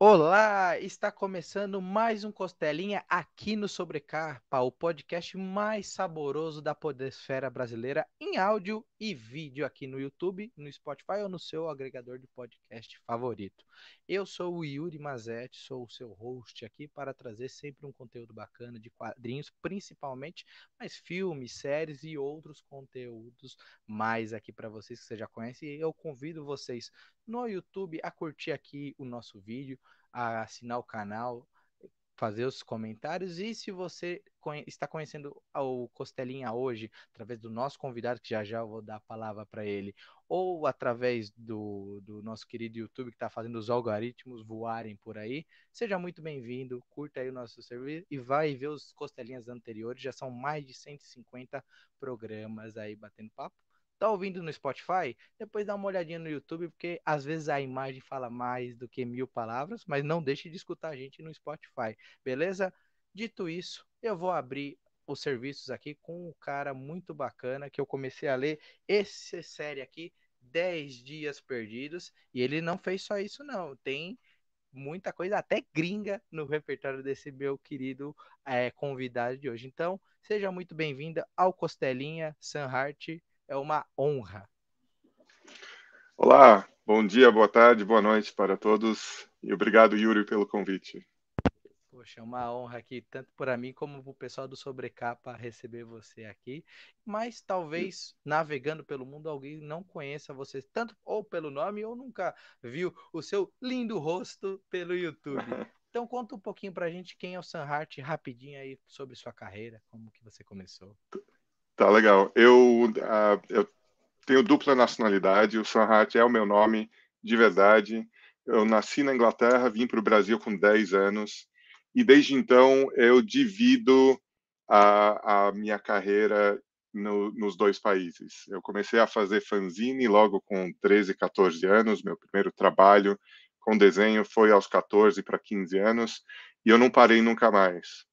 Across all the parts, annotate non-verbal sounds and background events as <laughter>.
Olá, está começando mais um Costelinha aqui no Sobrecapa, o podcast mais saboroso da podesfera brasileira em áudio e vídeo aqui no YouTube, no Spotify ou no seu agregador de podcast favorito. Eu sou o Yuri Mazetti, sou o seu host aqui para trazer sempre um conteúdo bacana de quadrinhos, principalmente, mas filmes, séries e outros conteúdos mais aqui para vocês que você já conhece. E eu convido vocês no YouTube a curtir aqui o nosso vídeo, a assinar o canal, fazer os comentários e se você conhe está conhecendo o Costelinha hoje através do nosso convidado que já já eu vou dar a palavra para ele ou através do, do nosso querido YouTube que está fazendo os algoritmos voarem por aí, seja muito bem-vindo, curta aí o nosso serviço e vai ver os Costelinhas anteriores, já são mais de 150 programas aí batendo papo tá ouvindo no Spotify, depois dá uma olhadinha no YouTube, porque às vezes a imagem fala mais do que mil palavras, mas não deixe de escutar a gente no Spotify, beleza? Dito isso, eu vou abrir os serviços aqui com um cara muito bacana que eu comecei a ler essa série aqui, 10 dias perdidos, e ele não fez só isso não, tem muita coisa, até gringa, no repertório desse meu querido é, convidado de hoje. Então, seja muito bem-vinda ao Costelinha Sanhart é uma honra. Olá, bom dia, boa tarde, boa noite para todos e obrigado, Yuri, pelo convite. Poxa, é uma honra aqui, tanto para mim como para o pessoal do Sobrecapa receber você aqui. Mas talvez navegando pelo mundo alguém não conheça você, tanto ou pelo nome ou nunca viu o seu lindo rosto pelo YouTube. <laughs> Então conta um pouquinho para a gente quem é o Sam Hart, rapidinho aí sobre sua carreira, como que você começou. Tá legal. Eu, uh, eu tenho dupla nacionalidade, o Sanhat é o meu nome de verdade. Eu nasci na Inglaterra, vim para o Brasil com 10 anos e desde então eu divido a, a minha carreira no, nos dois países. Eu comecei a fazer fanzine logo com 13, 14 anos. Meu primeiro trabalho com desenho foi aos 14 para 15 anos e eu não parei nunca mais.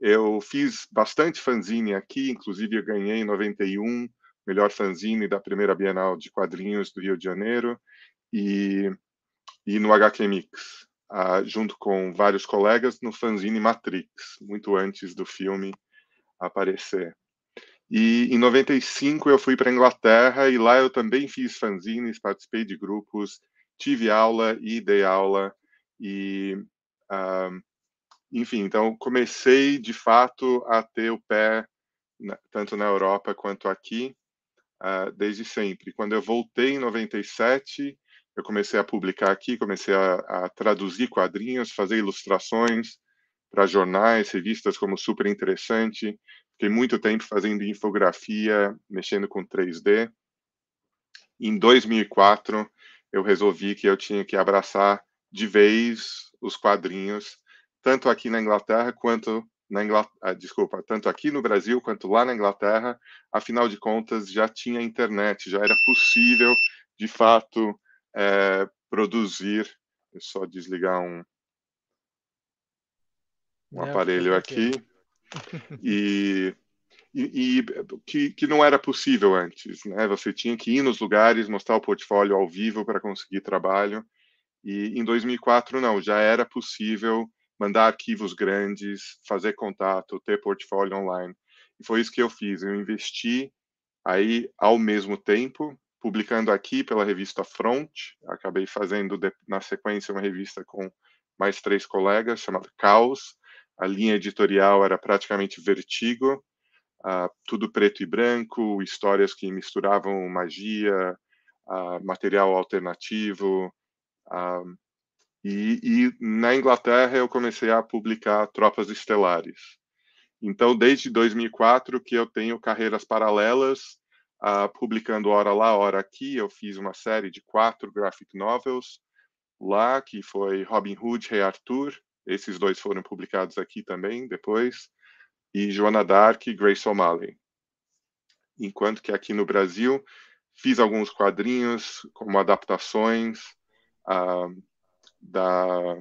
Eu fiz bastante fanzine aqui, inclusive eu ganhei em 91 melhor fanzine da primeira Bienal de Quadrinhos do Rio de Janeiro e, e no HQ Mix, uh, junto com vários colegas no fanzine Matrix, muito antes do filme aparecer. E em 95 eu fui para Inglaterra e lá eu também fiz fanzines, participei de grupos, tive aula e dei aula e uh, enfim, então comecei de fato a ter o pé tanto na Europa quanto aqui uh, desde sempre. Quando eu voltei em 97, eu comecei a publicar aqui, comecei a, a traduzir quadrinhos, fazer ilustrações para jornais, revistas como Super Interessante. Fiquei muito tempo fazendo infografia, mexendo com 3D. Em 2004, eu resolvi que eu tinha que abraçar de vez os quadrinhos tanto aqui na Inglaterra quanto na Inglaterra, ah, desculpa, tanto aqui no Brasil quanto lá na Inglaterra, afinal de contas já tinha internet, já era possível de fato é, produzir. É só desligar um, um é, aparelho aqui <laughs> e, e, e que, que não era possível antes, né? Você tinha que ir nos lugares, mostrar o portfólio ao vivo para conseguir trabalho. E em 2004 não, já era possível mandar arquivos grandes, fazer contato, ter portfólio online. E foi isso que eu fiz. Eu investi aí ao mesmo tempo, publicando aqui pela revista Front. Acabei fazendo na sequência uma revista com mais três colegas chamada Caos. A linha editorial era praticamente Vertigo, uh, tudo preto e branco, histórias que misturavam magia, uh, material alternativo, uh, e, e, na Inglaterra eu comecei a publicar Tropas Estelares. Então, desde 2004 que eu tenho carreiras paralelas, uh, publicando hora lá, hora aqui. Eu fiz uma série de quatro graphic novels lá, que foi Robin Hood, Rei Arthur. Esses dois foram publicados aqui também depois. E Joana Dark e Grace O'Malley. Enquanto que aqui no Brasil fiz alguns quadrinhos como adaptações. Uh, da,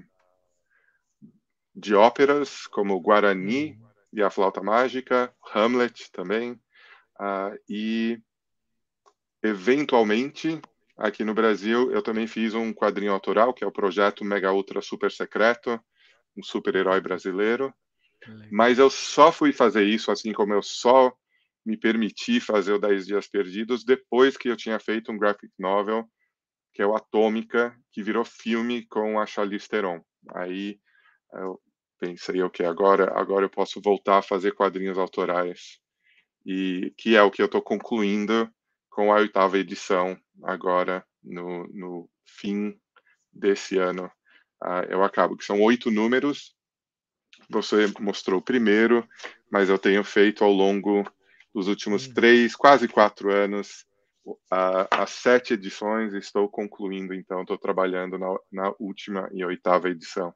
de óperas como Guarani e a Flauta Mágica, Hamlet também, uh, e eventualmente aqui no Brasil, eu também fiz um quadrinho autoral, que é o projeto Mega Ultra Super Secreto, um super-herói brasileiro. Mas eu só fui fazer isso, assim como eu só me permiti fazer o 10 Dias Perdidos depois que eu tinha feito um graphic novel, que é o Atômica, que virou filme com a Charlize Theron. Aí eu pensei, ok, agora, agora eu posso voltar a fazer quadrinhos autorais. E que é o que eu estou concluindo com a oitava edição, agora no, no fim desse ano. Uh, eu acabo, que são oito números. Você mostrou o primeiro, mas eu tenho feito ao longo dos últimos hum. três, quase quatro anos, as sete edições. Estou concluindo, então, estou trabalhando na, na última e oitava edição.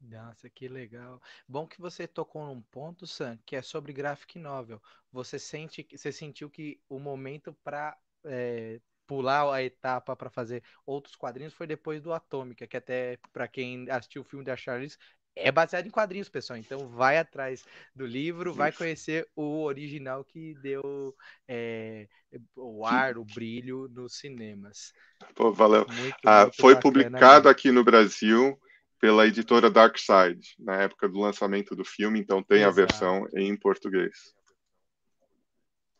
Nossa, que legal. Bom que você tocou num ponto, Sam, que é sobre graphic novel. Você sente, você sentiu que o momento para é, pular a etapa para fazer outros quadrinhos foi depois do Atômica, que até para quem assistiu o filme da Charles é baseado em quadrinhos, pessoal. Então vai atrás do livro, vai conhecer o original que deu é, o ar, o brilho nos cinemas. Pô, valeu. Muito, ah, muito foi publicado aqui no Brasil pela editora Dark Side, na época do lançamento do filme, então tem Exato. a versão em português.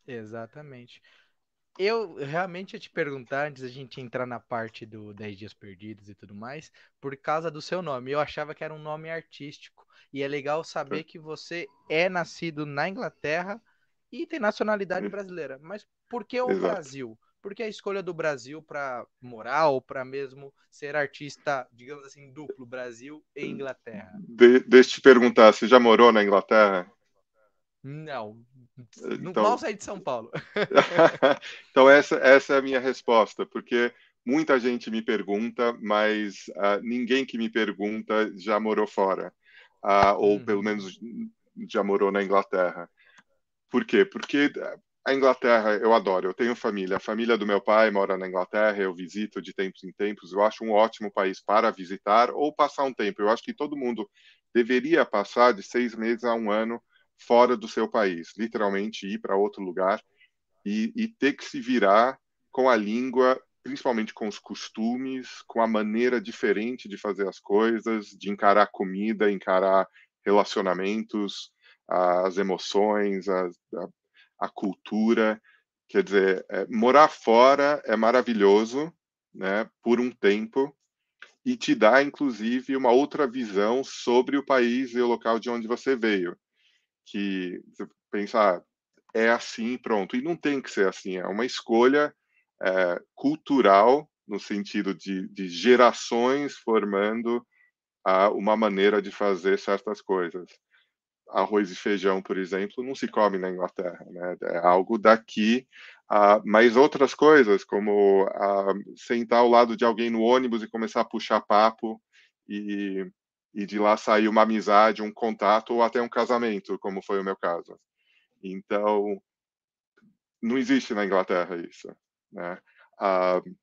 Exatamente. Eu realmente ia te perguntar, antes da gente entrar na parte do 10 Dias Perdidos e tudo mais, por causa do seu nome. Eu achava que era um nome artístico. E é legal saber que você é nascido na Inglaterra e tem nacionalidade brasileira. Mas por que o Exato. Brasil? Por que a escolha do Brasil para morar ou para mesmo ser artista, digamos assim, duplo, Brasil e Inglaterra? De, deixa eu te perguntar, você já morou na Inglaterra? Não, então... mal saí de São Paulo. <laughs> então essa, essa é a minha resposta, porque muita gente me pergunta, mas uh, ninguém que me pergunta já morou fora, uh, ou pelo uhum. menos já morou na Inglaterra. Por quê? Porque a Inglaterra eu adoro, eu tenho família. A família do meu pai mora na Inglaterra, eu visito de tempos em tempos. Eu acho um ótimo país para visitar ou passar um tempo. Eu acho que todo mundo deveria passar de seis meses a um ano fora do seu país, literalmente ir para outro lugar e, e ter que se virar com a língua, principalmente com os costumes, com a maneira diferente de fazer as coisas, de encarar comida, encarar relacionamentos, as emoções, a, a a cultura. Quer dizer, é, morar fora é maravilhoso, né, por um tempo, e te dá, inclusive, uma outra visão sobre o país e o local de onde você veio. Que você pensa, ah, é assim, pronto. E não tem que ser assim, é uma escolha é, cultural, no sentido de, de gerações formando a, uma maneira de fazer certas coisas arroz e feijão, por exemplo, não se come na Inglaterra, né? É algo daqui. Mas outras coisas, como sentar ao lado de alguém no ônibus e começar a puxar papo e, e de lá sair uma amizade, um contato ou até um casamento, como foi o meu caso. Então, não existe na Inglaterra isso, né? Uh,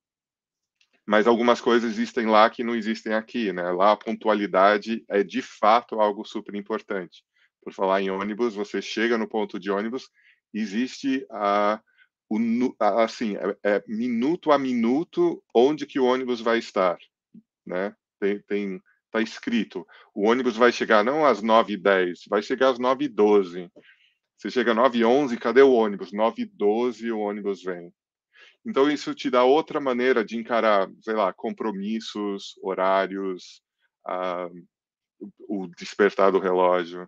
mas algumas coisas existem lá que não existem aqui, né? Lá a pontualidade é de fato algo super importante por falar em ônibus, você chega no ponto de ônibus, existe a, o, assim, é, é, minuto a minuto onde que o ônibus vai estar, né? Tem, tem tá escrito, o ônibus vai chegar não às 9h10, vai chegar às 9h12. Você chega às 9h11, cadê o ônibus? 9h12 o ônibus vem. Então isso te dá outra maneira de encarar, sei lá, compromissos, horários, uh, o despertar do relógio.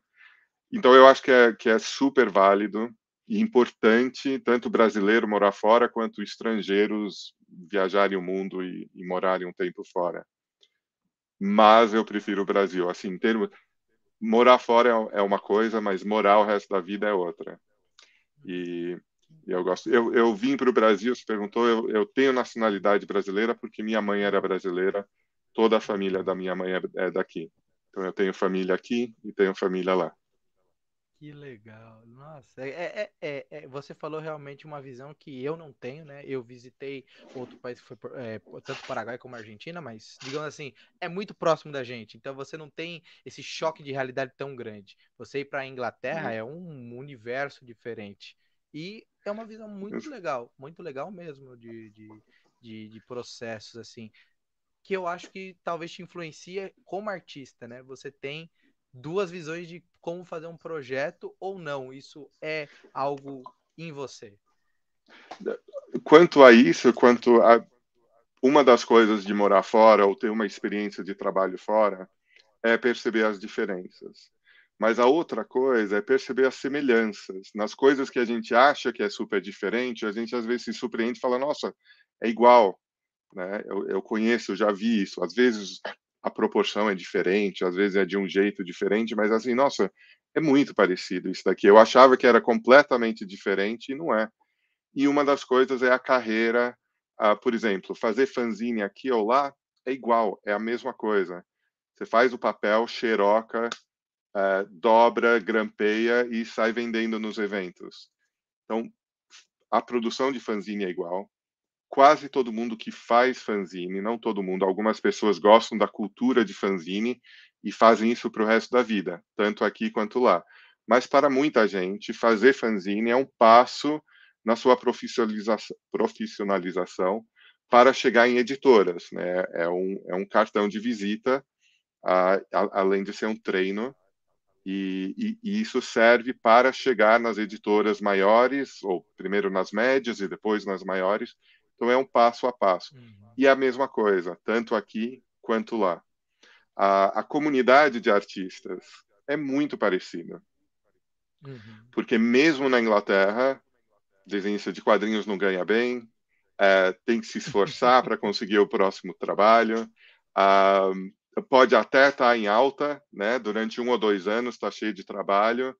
Então, eu acho que é, que é super válido e importante, tanto brasileiro morar fora, quanto estrangeiros viajarem o mundo e, e morarem um tempo fora. Mas eu prefiro o Brasil. Assim, em termos, morar fora é, é uma coisa, mas morar o resto da vida é outra. E, e eu gosto. Eu, eu vim para o Brasil, se perguntou, eu, eu tenho nacionalidade brasileira porque minha mãe era brasileira, toda a família da minha mãe é, é daqui. Então eu tenho família aqui e tenho família lá. Que legal. Nossa, é, é, é, é, você falou realmente uma visão que eu não tenho, né? Eu visitei outro país que foi é, tanto Paraguai como Argentina, mas digamos assim, é muito próximo da gente. Então você não tem esse choque de realidade tão grande. Você ir para a Inglaterra uhum. é um universo diferente. E é uma visão muito legal, muito legal mesmo de, de, de, de processos, assim, que eu acho que talvez te influencia como artista, né? Você tem duas visões de como fazer um projeto ou não. Isso é algo em você. Quanto a isso, quanto a uma das coisas de morar fora ou ter uma experiência de trabalho fora é perceber as diferenças. Mas a outra coisa é perceber as semelhanças. Nas coisas que a gente acha que é super diferente, a gente às vezes se surpreende e fala: nossa, é igual. Né? Eu, eu conheço, eu já vi isso. Às vezes a proporção é diferente, às vezes é de um jeito diferente, mas assim, nossa, é muito parecido isso daqui. Eu achava que era completamente diferente e não é. E uma das coisas é a carreira, uh, por exemplo, fazer fanzine aqui ou lá é igual, é a mesma coisa. Você faz o papel, xeroca, uh, dobra, grampeia e sai vendendo nos eventos. Então, a produção de fanzine é igual, quase todo mundo que faz fanzine, não todo mundo, algumas pessoas gostam da cultura de fanzine e fazem isso para o resto da vida, tanto aqui quanto lá. Mas para muita gente, fazer fanzine é um passo na sua profissionalização, para chegar em editoras. Né? É, um, é um cartão de visita, a, a, além de ser um treino, e, e, e, isso serve para chegar nas editoras maiores, ou primeiro nas médias e depois nas maiores, então é um passo a passo. Uhum. E a mesma coisa, tanto aqui quanto lá. A, a comunidade de artistas é muito parecida. Uhum. Porque mesmo na Inglaterra, desenhista de quadrinhos não ganha bem, é, tem que se esforçar para conseguir o próximo trabalho. Ah, pode até estar tá em alta, né? Durante um ou dois anos está cheio de trabalho,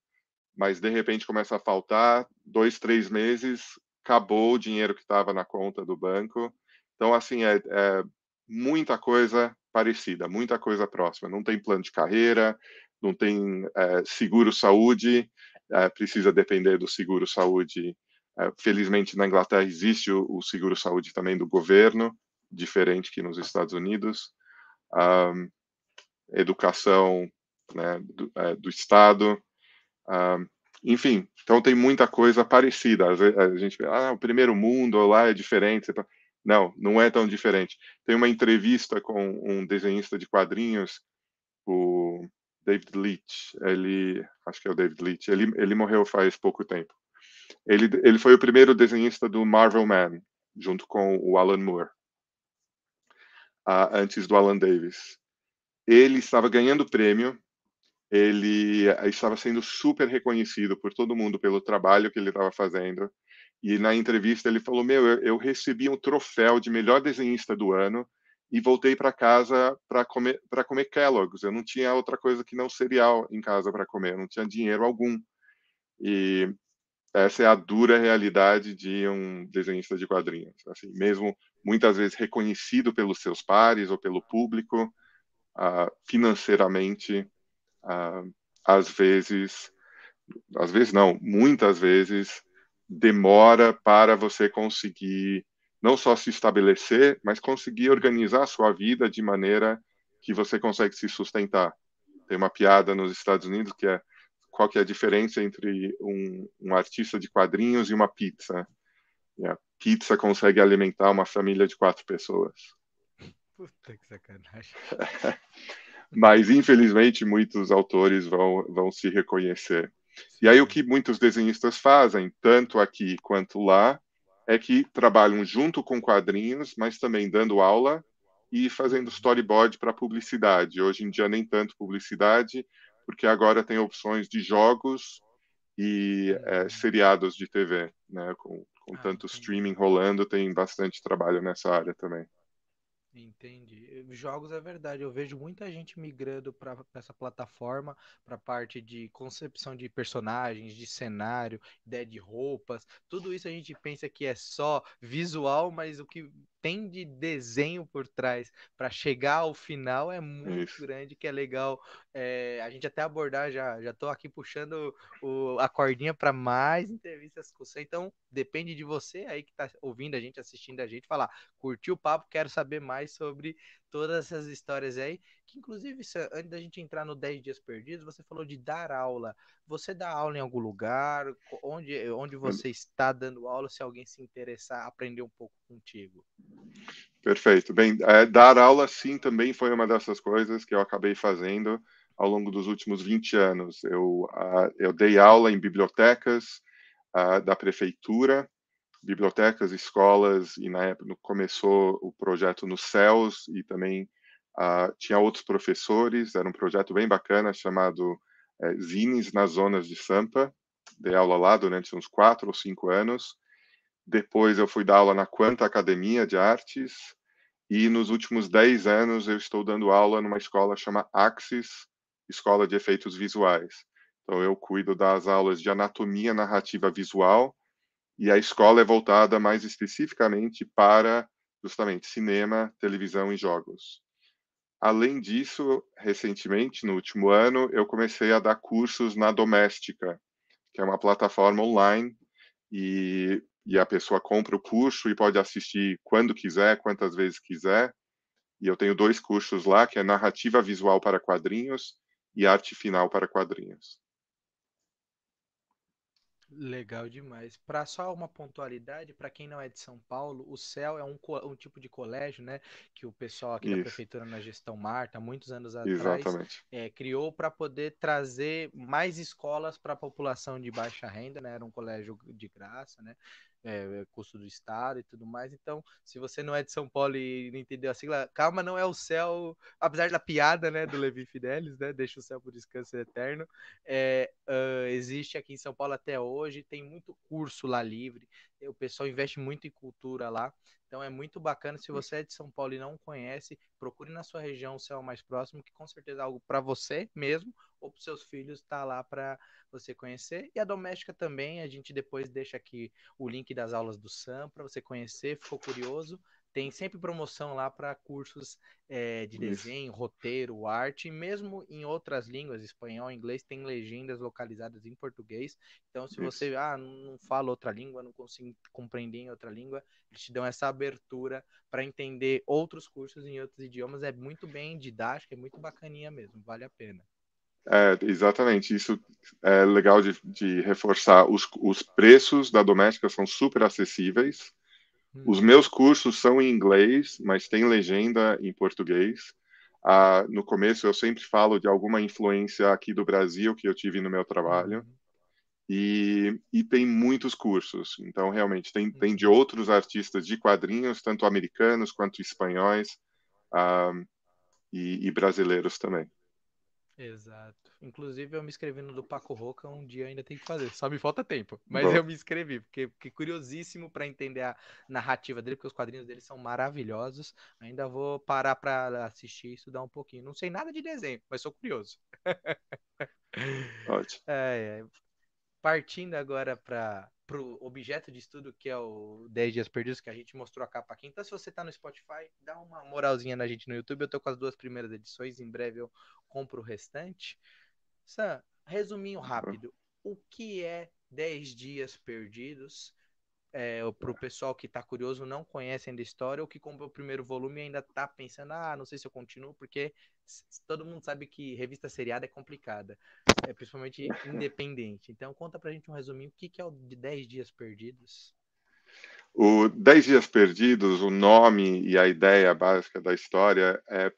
mas de repente começa a faltar dois, três meses, acabou o dinheiro que estava na conta do banco. Então, assim, é, é, muita coisa parecida, muita coisa próxima. Não tem plano de carreira, não tem é, seguro-saúde, é, precisa depender do seguro-saúde. É, felizmente, na Inglaterra existe o, o seguro-saúde também do governo, diferente que nos Estados Unidos. Um, educação né, do, é, do Estado. Um, enfim, então tem muita coisa parecida. A gente vê, ah, o primeiro mundo lá é diferente. Não, não é tão diferente. Tem uma entrevista com um desenhista de quadrinhos, o David Leitch. Ele, acho que é o David Leitch. Ele, ele morreu faz pouco tempo. Ele, ele foi o primeiro desenhista do Marvel Man, junto com o Alan Moore, antes do Alan Davis. Ele estava ganhando prêmio ele eh, estava sendo super reconhecido por todo mundo pelo trabalho que ele estava fazendo. E na entrevista ele falou: Meu, eu, eu recebi um troféu de melhor desenhista do ano e voltei para casa para comer para comer Kellogg's. Eu não tinha outra coisa que não cereal em casa para comer, eu não tinha dinheiro algum. E essa é a dura realidade de um desenhista de quadrinhos. Assim, mesmo muitas vezes reconhecido pelos seus pares ou pelo público, uh, financeiramente às vezes, às vezes não, muitas vezes demora para você conseguir não só se estabelecer, mas conseguir organizar a sua vida de maneira que você consegue se sustentar. Tem uma piada nos Estados Unidos que é qual que é a diferença entre um, um artista de quadrinhos e uma pizza. E a pizza consegue alimentar uma família de quatro pessoas. Puta que sacanagem. <laughs> mas infelizmente muitos autores vão, vão se reconhecer. E aí o que muitos desenhistas fazem, tanto aqui quanto lá, é que trabalham junto com quadrinhos, mas também dando aula e fazendo storyboard para publicidade. Hoje em dia nem tanto publicidade, porque agora tem opções de jogos e é, seriados de TV, né? Com, com ah, tanto streaming rolando, tem bastante trabalho nessa área também. Entendi. Jogos é verdade. Eu vejo muita gente migrando para essa plataforma, para parte de concepção de personagens, de cenário, ideia de roupas. Tudo isso a gente pensa que é só visual, mas o que tem de desenho por trás para chegar ao final é muito Isso. grande, que é legal é, a gente até abordar já. Já estou aqui puxando o, a cordinha para mais entrevistas com você. Então, depende de você aí que está ouvindo a gente, assistindo a gente, falar, curtiu o papo, quero saber mais sobre todas essas histórias aí, que inclusive, antes da gente entrar no 10 dias perdidos, você falou de dar aula. Você dá aula em algum lugar? Onde, onde você está dando aula, se alguém se interessar, aprender um pouco contigo? Perfeito. Bem, é, dar aula, sim, também foi uma dessas coisas que eu acabei fazendo ao longo dos últimos 20 anos. Eu, uh, eu dei aula em bibliotecas uh, da prefeitura, bibliotecas, escolas, e na época começou o projeto nos céus e também uh, tinha outros professores, era um projeto bem bacana chamado é, Zines nas Zonas de Sampa, dei aula lá durante uns quatro ou cinco anos, depois eu fui dar aula na Quanta Academia de Artes, e nos últimos dez anos eu estou dando aula numa escola chamada Axis, Escola de Efeitos Visuais. Então eu cuido das aulas de anatomia narrativa visual, e a escola é voltada mais especificamente para justamente cinema, televisão e jogos. Além disso, recentemente, no último ano, eu comecei a dar cursos na Doméstica, que é uma plataforma online e, e a pessoa compra o curso e pode assistir quando quiser, quantas vezes quiser. E eu tenho dois cursos lá, que é narrativa visual para quadrinhos e arte final para quadrinhos. Legal demais. Para só uma pontualidade, para quem não é de São Paulo, o CEL é um, um tipo de colégio, né, que o pessoal aqui Isso. da prefeitura na gestão Marta, muitos anos atrás, é, criou para poder trazer mais escolas para a população de baixa renda, né? Era um colégio de graça, né? É, é, custo do Estado e tudo mais. Então, se você não é de São Paulo e não entendeu a sigla, calma, não é o céu, apesar da piada né, do Levi Fidelis, né? Deixa o céu por descanso eterno. É, uh, existe aqui em São Paulo até hoje, tem muito curso lá livre, o pessoal investe muito em cultura lá. Então é muito bacana. Se você é de São Paulo e não conhece, procure na sua região o céu mais próximo, que com certeza é algo para você mesmo ou para seus filhos está lá para você conhecer. E a doméstica também, a gente depois deixa aqui o link das aulas do Sam para você conhecer. Ficou curioso? Tem sempre promoção lá para cursos é, de desenho, roteiro, arte, mesmo em outras línguas, espanhol, inglês, tem legendas localizadas em português. Então, se Isso. você ah, não fala outra língua, não consigo compreender em outra língua, eles te dão essa abertura para entender outros cursos em outros idiomas. É muito bem didático, é muito bacaninha mesmo, vale a pena. É, exatamente, isso é legal de, de reforçar. Os, os preços da doméstica são super acessíveis os meus cursos são em inglês, mas tem legenda em português. Ah, no começo eu sempre falo de alguma influência aqui do Brasil que eu tive no meu trabalho. Uhum. E, e tem muitos cursos. Então, realmente, tem, tem de uhum. outros artistas de quadrinhos, tanto americanos quanto espanhóis ah, e, e brasileiros também. Exato. Inclusive, eu me inscrevi no do Paco Roca, um dia ainda tem que fazer. Só me falta tempo. Mas Bom. eu me inscrevi, porque fiquei curiosíssimo para entender a narrativa dele, porque os quadrinhos dele são maravilhosos. Ainda vou parar para assistir e estudar um pouquinho. Não sei nada de desenho, mas sou curioso. <laughs> Ótimo. É, é. Partindo agora para o objeto de estudo, que é o 10 Dias Perdidos, que a gente mostrou a capa aqui. Então, se você está no Spotify, dá uma moralzinha na gente no YouTube. Eu tô com as duas primeiras edições, em breve eu compro o restante. Sam, resuminho rápido. O que é 10 Dias Perdidos? É, para o pessoal que está curioso, não conhece ainda a história, ou que comprou o primeiro volume e ainda está pensando, ah, não sei se eu continuo, porque todo mundo sabe que revista seriada é complicada, é, principalmente independente. Então, conta pra gente um resuminho, o que, que é o de 10 Dias Perdidos? O 10 Dias Perdidos, o nome e a ideia básica da história é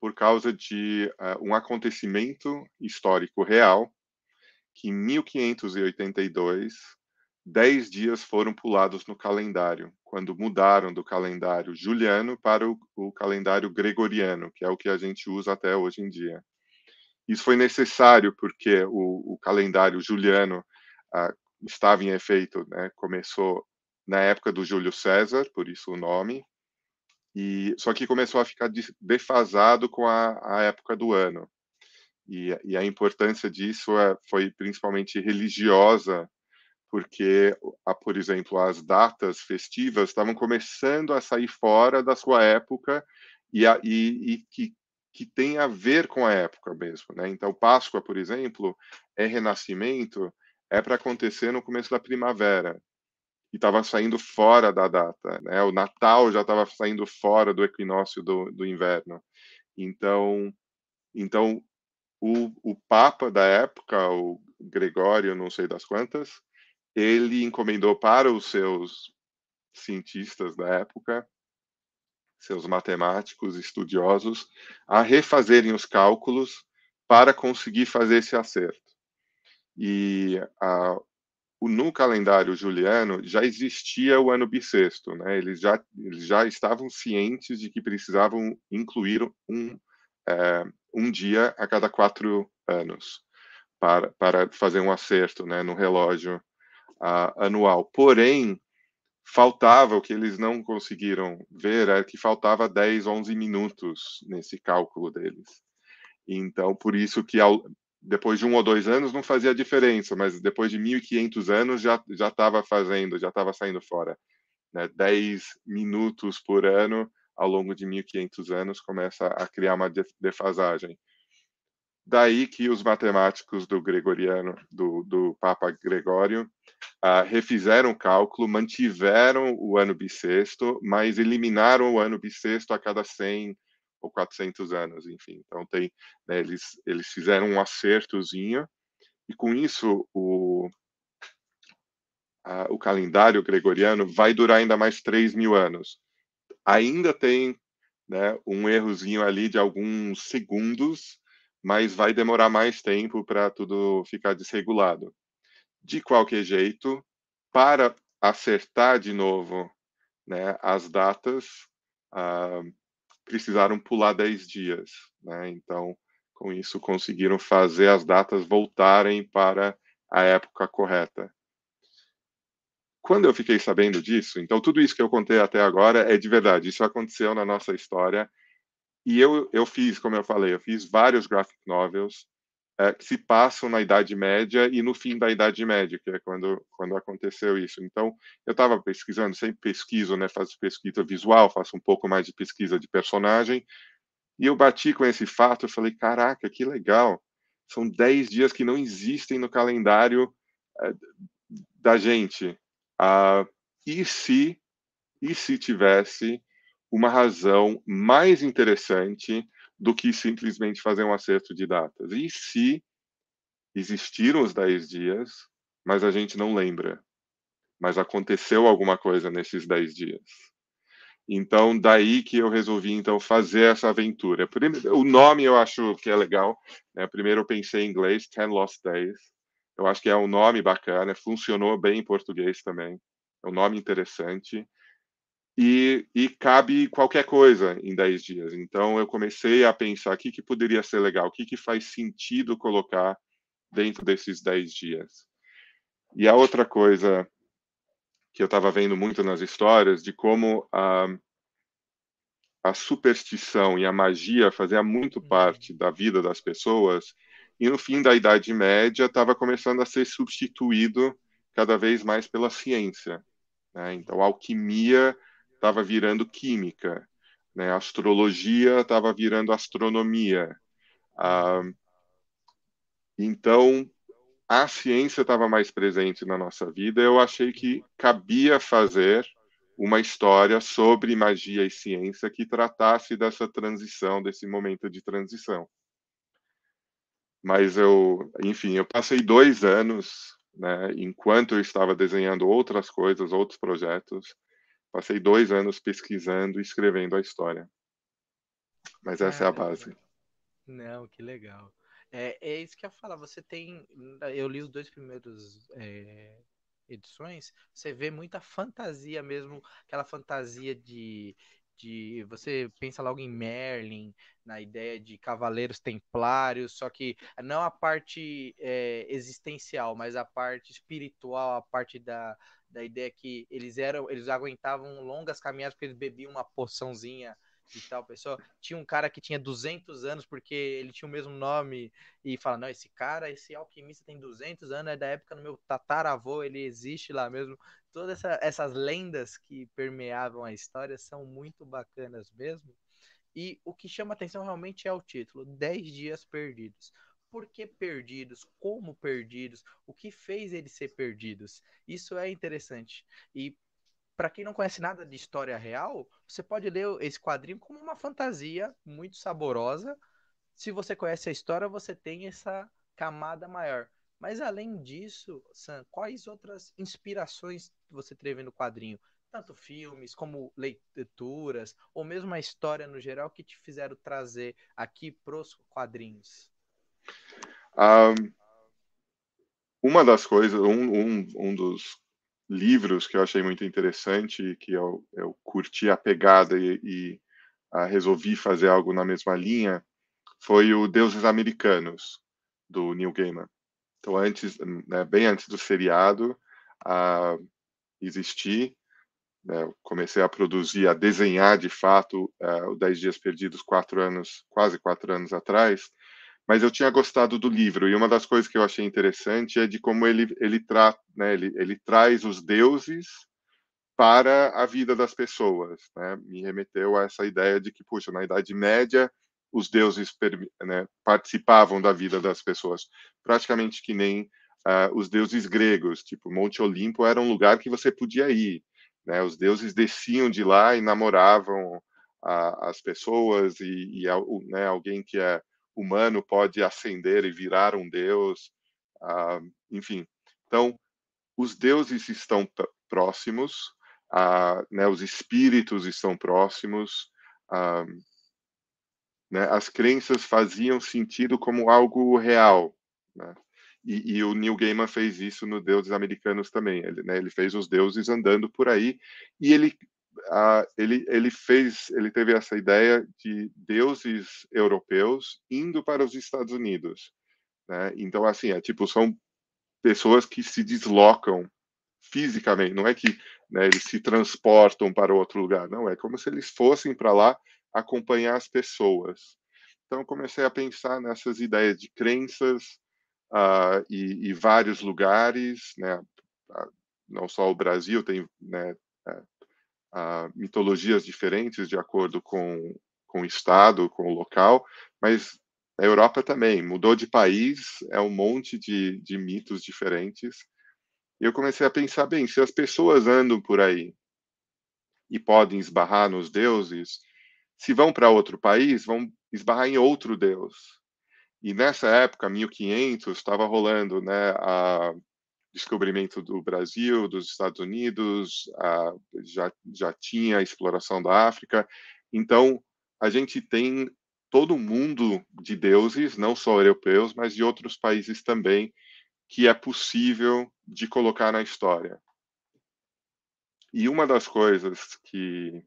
por causa de uh, um acontecimento histórico real, que em 1582 dez dias foram pulados no calendário, quando mudaram do calendário juliano para o, o, calendário gregoriano, que é o que a gente usa até hoje em dia. Isso foi necessário porque o, o calendário juliano ah, estava em efeito, né, começou na época do Júlio César, por isso o nome, e só que começou a ficar defasado com a, a época do ano. E, e, a importância disso é, foi principalmente religiosa porque, por exemplo, as datas festivas estavam começando a sair fora da sua época e, a, e, e que, que tem a ver com a época mesmo. Né? Então, Páscoa, por exemplo, é renascimento, é para acontecer no começo da primavera. e estava saindo fora da data. Né? O Natal já estava saindo fora do equinócio do, do inverno. Então, então o, o Papa da época, o Gregório, não sei das quantas, ele encomendou para os seus cientistas da época, seus matemáticos estudiosos, a refazerem os cálculos para conseguir fazer esse acerto. E a, no calendário juliano já existia o ano bissexto, né? Eles já, eles já estavam cientes de que precisavam incluir um, é, um dia a cada quatro anos para, para fazer um acerto né, no relógio uh, anual. Porém, faltava, o que eles não conseguiram ver era que faltava 10, 11 minutos nesse cálculo deles. Então, por isso que ao, depois de um ou dois anos não fazia diferença, mas depois de 1.500 anos já já estava fazendo, já estava saindo fora. Né? 10 minutos por ano ao longo de 1.500 anos começa a criar uma defasagem. Daí que os matemáticos do gregoriano, do, do Papa Gregório, uh, refizeram o cálculo, mantiveram o ano bissexto, mas eliminaram o ano bissexto a cada 100 ou 400 anos, enfim. Então tem, né, eles eles fizeram um acertozinho e com isso o o calendário gregoriano vai durar ainda mais 3 mil anos. Ainda tem né, um errozinho ali de alguns segundos, mas vai demorar mais tempo para tudo ficar desregulado. De qualquer jeito, para acertar de novo né, as datas, uh, precisaram pular 10 dias. Né? Então, com isso, conseguiram fazer as datas voltarem para a época correta. Quando eu fiquei sabendo disso, então tudo isso que eu contei até agora é de verdade, isso aconteceu na nossa história. E eu, eu fiz, como eu falei, eu fiz vários graphic novels é, que se passam na Idade Média e no fim da Idade Média, que é quando, quando aconteceu isso. Então, eu estava pesquisando, sempre pesquiso, né, faço pesquisa visual, faço um pouco mais de pesquisa de personagem, e eu bati com esse fato, eu falei, caraca, que legal, são 10 dias que não existem no calendário é, da gente. Ah, e se e se tivesse uma razão mais interessante do que simplesmente fazer um acerto de datas. E se existiram os 10 dias, mas a gente não lembra, mas aconteceu alguma coisa nesses 10 dias. Então, daí que eu resolvi então fazer essa aventura. O nome eu acho que é legal. Né? Primeiro eu pensei em inglês, Ten Lost Days. Eu acho que é um nome bacana, funcionou bem em português também. É um nome interessante e, e, cabe qualquer coisa em 10 dias. Então, eu comecei a pensar o que, que poderia ser legal, o que, que faz sentido colocar dentro desses 10 dias. E a outra coisa que eu estava vendo muito nas histórias, de como a, a superstição e a magia fazia muito uhum. parte da vida das pessoas, e no fim da Idade Média estava começando a ser substituído cada vez mais pela ciência. Né? Então, a alquimia estava virando química, né? A astrologia estava virando astronomia. Ah, então, a ciência estava mais presente na nossa vida. Eu achei que cabia fazer uma história sobre magia e ciência que tratasse dessa transição, desse momento de transição. Mas eu, enfim, eu passei dois anos, né, enquanto eu estava desenhando outras coisas, outros projetos, Passei dois anos pesquisando e escrevendo a história. Mas essa é a base. Não, que legal. É, é isso que eu ia falar. Você tem. Eu li os dois primeiros é, edições. Você vê muita fantasia mesmo, aquela fantasia de, de você pensa logo em Merlin, na ideia de cavaleiros templários, só que não a parte é, existencial, mas a parte espiritual, a parte da, da ideia que eles eram, eles aguentavam longas caminhadas porque eles bebiam uma poçãozinha e tal pessoa. Tinha um cara que tinha 200 anos porque ele tinha o mesmo nome e fala: "Não, esse cara, esse alquimista tem 200 anos, é da época do meu tataravô, ele existe lá mesmo". Todas essa, essas lendas que permeavam a história são muito bacanas mesmo. E o que chama atenção realmente é o título: 10 dias perdidos. Por que perdidos, como perdidos, o que fez eles ser perdidos. Isso é interessante. E para quem não conhece nada de história real, você pode ler esse quadrinho como uma fantasia muito saborosa. Se você conhece a história, você tem essa camada maior. Mas além disso, Sam, quais outras inspirações você teve no quadrinho? Tanto filmes como leituras, ou mesmo a história no geral, que te fizeram trazer aqui pros quadrinhos? Um, uma das coisas, um, um, um dos livros que eu achei muito interessante, que eu, eu curti a pegada e, e resolvi fazer algo na mesma linha, foi o Deuses Americanos, do Neil Gaiman. Então, antes, né, bem antes do seriado uh, existir, né, comecei a produzir, a desenhar de fato uh, o Dez Dias Perdidos quatro anos, quase quatro anos atrás, mas eu tinha gostado do livro e uma das coisas que eu achei interessante é de como ele ele, tra, né, ele, ele traz os deuses para a vida das pessoas, né? Me remeteu a essa ideia de que, puxa, na Idade Média os deuses né, participavam da vida das pessoas, praticamente que nem uh, os deuses gregos, tipo Monte Olimpo era um lugar que você podia ir, né? Os deuses desciam de lá e namoravam a, as pessoas e, e né, alguém que é humano pode ascender e virar um deus, uh, enfim. Então, os deuses estão próximos, uh, né, os espíritos estão próximos, uh, né, as crenças faziam sentido como algo real. Né? E, e, o Neil Gaiman fez isso no Deuses Americanos também. Ele, né, ele fez os deuses andando por aí e ele ele, ele fez, ele teve essa ideia de deuses europeus indo para os Estados Unidos, né? Então assim, é tipo são pessoas que se deslocam fisicamente, não é que né, eles se transportam para outro lugar, não é como se eles fossem para lá acompanhar as pessoas. Então comecei a pensar nessas ideias de crenças uh, e, e, vários lugares, né? Não só o Brasil tem né, mitologias diferentes de acordo com, com o estado, com o local, mas a Europa também mudou de país, é um monte de, de mitos diferentes. E eu comecei a pensar, bem, se as pessoas andam por aí e podem esbarrar nos deuses, se vão para outro país, vão esbarrar em outro deus. E nessa época, 1500, estava rolando né, a, descobrimento do Brasil, dos Estados Unidos, a, já, já tinha a exploração da África. Então, a gente tem todo mundo de deuses, não só europeus, mas de outros países também, que é possível de colocar na história. E uma das coisas que,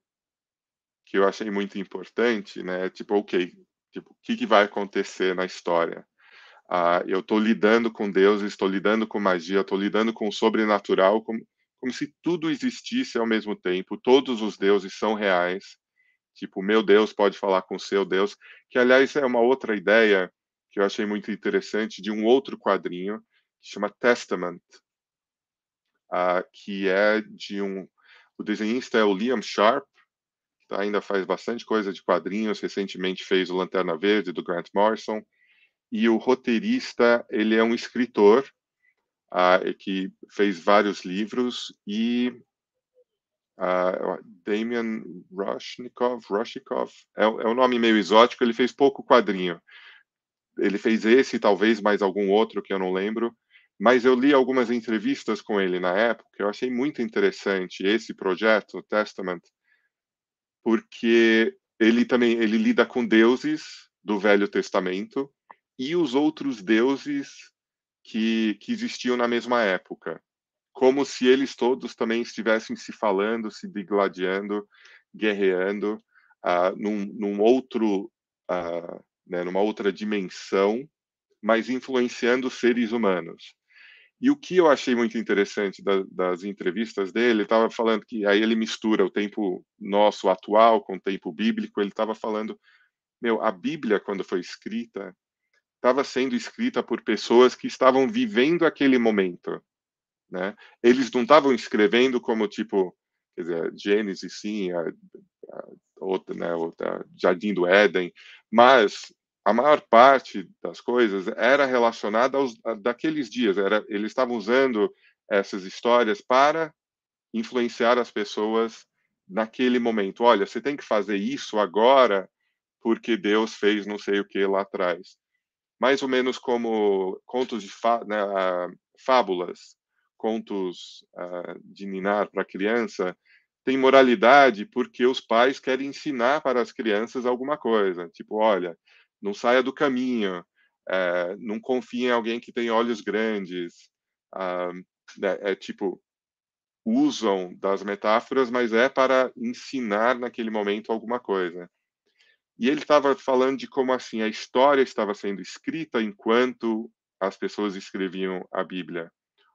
que eu achei muito importante, né, tipo, ok, tipo, o que, que vai acontecer na história? Uh, eu estou lidando com Deus, estou lidando com magia, estou lidando com o sobrenatural, como, como se tudo existisse ao mesmo tempo. Todos os deuses são reais. Tipo, meu Deus pode falar com seu Deus, que aliás é uma outra ideia que eu achei muito interessante de um outro quadrinho que chama Testament, uh, que é de um. O desenhista é o Liam Sharp, que ainda faz bastante coisa de quadrinhos. Recentemente fez o Lanterna Verde do Grant Morrison e o roteirista ele é um escritor uh, que fez vários livros e uh, Damian Rushnikov, Rushikov é, é um nome meio exótico. Ele fez pouco quadrinho. Ele fez esse, talvez mais algum outro que eu não lembro. Mas eu li algumas entrevistas com ele na época. Eu achei muito interessante esse projeto, Testament, porque ele também ele lida com deuses do Velho Testamento e os outros deuses que, que existiam na mesma época, como se eles todos também estivessem se falando, se digladiando, guerreando uh, num, num, outro, uh, né, numa outra dimensão, mas influenciando seres humanos. E o que eu achei muito interessante da, das entrevistas dele, estava falando que aí ele mistura o tempo nosso atual com o tempo bíblico. Ele estava falando, meu, a Bíblia quando foi escrita, estava sendo escrita por pessoas que estavam vivendo aquele momento, né? Eles não estavam escrevendo como tipo, quer dizer, Gênesis sim, a, a outra, né, outra, Jardim do Éden, mas a maior parte das coisas era relacionada aos daqueles dias. Era, eles estavam usando essas histórias para influenciar as pessoas naquele momento. Olha, você tem que fazer isso agora porque Deus fez não sei o que lá atrás. Mais ou menos como contos de né, fábulas, contos uh, de ninar para criança, tem moralidade porque os pais querem ensinar para as crianças alguma coisa. Tipo, olha, não saia do caminho, é, não confie em alguém que tem olhos grandes. Ah, é, é, tipo, usam das metáforas, mas é para ensinar naquele momento alguma coisa. E ele estava falando de como assim a história estava sendo escrita enquanto as pessoas escreviam a Bíblia,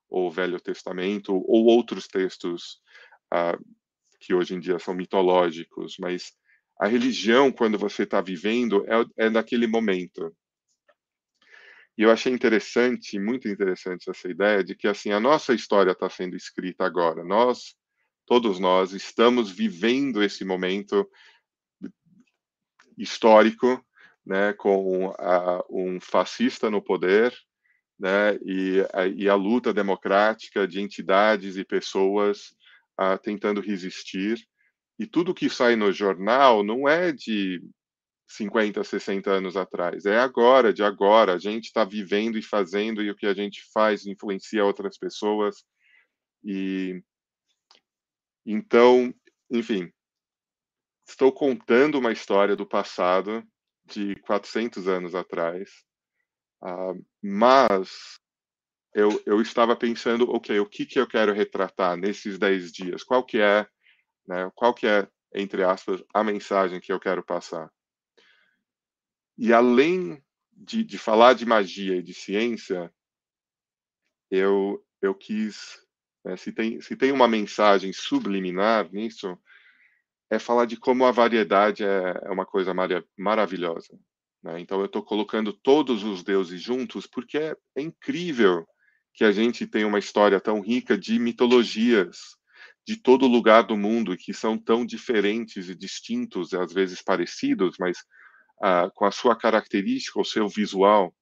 ou o Velho Testamento, ou outros textos ah, que hoje em dia são mitológicos, mas a religião, quando você está vivendo, é, é naquele momento. E eu achei interessante, muito interessante essa ideia de que assim a nossa história está sendo escrita agora. Nós, todos nós, estamos vivendo esse momento histórico, né, com a, um fascista no poder, né, e a, e a luta democrática de entidades e pessoas uh, tentando resistir e tudo que sai no jornal não é de 50, 60 anos atrás, é agora, de agora. A gente está vivendo e fazendo, e o que a gente faz influencia outras pessoas. E então, enfim, estou contando uma história do passado de 400 anos atrás, uh, mas eu, eu estava pensando, ok, o que, que eu quero retratar nesses 10 dias? Qual que é né? Qual que é, entre aspas, a mensagem que eu quero passar? E além de, de falar de magia e de ciência, eu, eu quis, né, se, tem, se tem uma mensagem subliminar nisso, é falar de como a variedade é, é uma coisa mar maravilhosa. Né? Então, eu estou colocando todos os deuses juntos porque é, é incrível que a gente tenha uma história tão rica de mitologias, de todo lugar do mundo que são tão diferentes e distintos, às vezes parecidos, mas com a sua característica, o seu visual.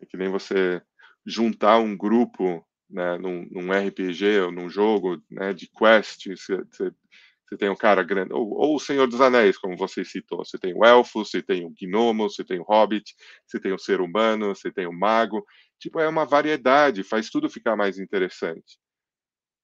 É que nem você juntar um grupo né, num, num RPG ou num jogo né, de quest, você, você, você tem um cara grande, ou, ou, o Senhor dos Anéis, como você citou, você tem o elfo, você tem o gnomo, você tem o hobbit, você tem o ser humano, você tem o mago, tipo, é uma variedade, faz tudo ficar mais interessante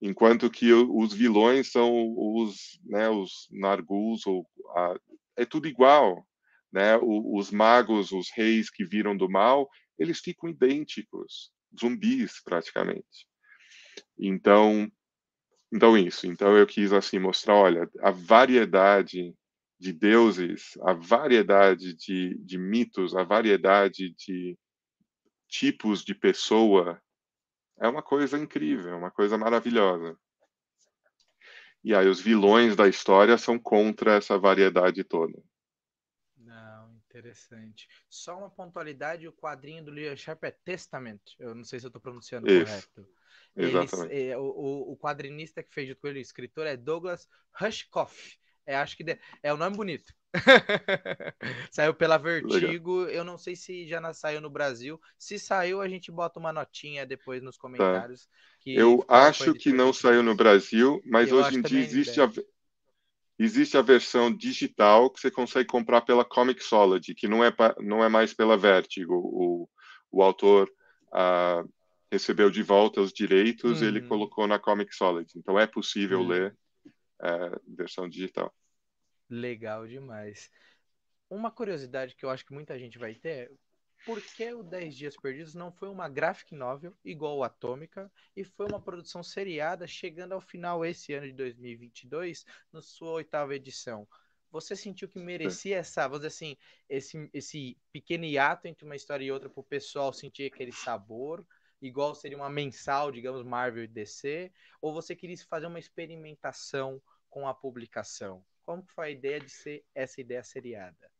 enquanto que os vilões são os, né, os Nargus, ou a, é tudo igual, né? O, os magos, os reis que viram do mal, eles ficam idênticos, zumbis praticamente. Então, então isso. Então eu quis assim mostrar, olha, a variedade de deuses, a variedade de, de mitos, a variedade de tipos de pessoa é uma coisa incrível, é uma coisa maravilhosa. E aí os vilões da história são contra essa variedade toda. Interessante. Só uma pontualidade, o quadrinho do Leon Sharp é Testament. Eu não sei se eu estou pronunciando Isso. correto. Exatamente. É, o, o, quadrinista que fez junto com ele, o escritor, é Douglas Rushkoff. É, acho que de... é um nome bonito. <laughs> saiu pela Vertigo. Legal. Eu não sei se já saiu no Brasil. Se saiu, a gente bota uma notinha depois nos tá. comentários. Tá. eu acho que não saiu no Brasil, mas eu hoje em dia existe a, existe a versão digital que você consegue comprar pela Comixology, que não é, não é mais pela Vertigo. O, o autor uh, recebeu de volta os direitos uhum. ele colocou na Comixology. Então é possível uhum. ler uh, versão digital. Legal demais. Uma curiosidade que eu acho que muita gente vai ter, por que o 10 Dias Perdidos não foi uma graphic novel igual o Atômica e foi uma produção seriada chegando ao final esse ano de 2022, na sua oitava edição? Você sentiu que merecia essa, vamos dizer assim, esse, esse pequeno hiato entre uma história e outra para o pessoal sentir aquele sabor, igual seria uma mensal, digamos, Marvel e DC? Ou você queria fazer uma experimentação com a publicação? Como foi a ideia de ser essa ideia seriada?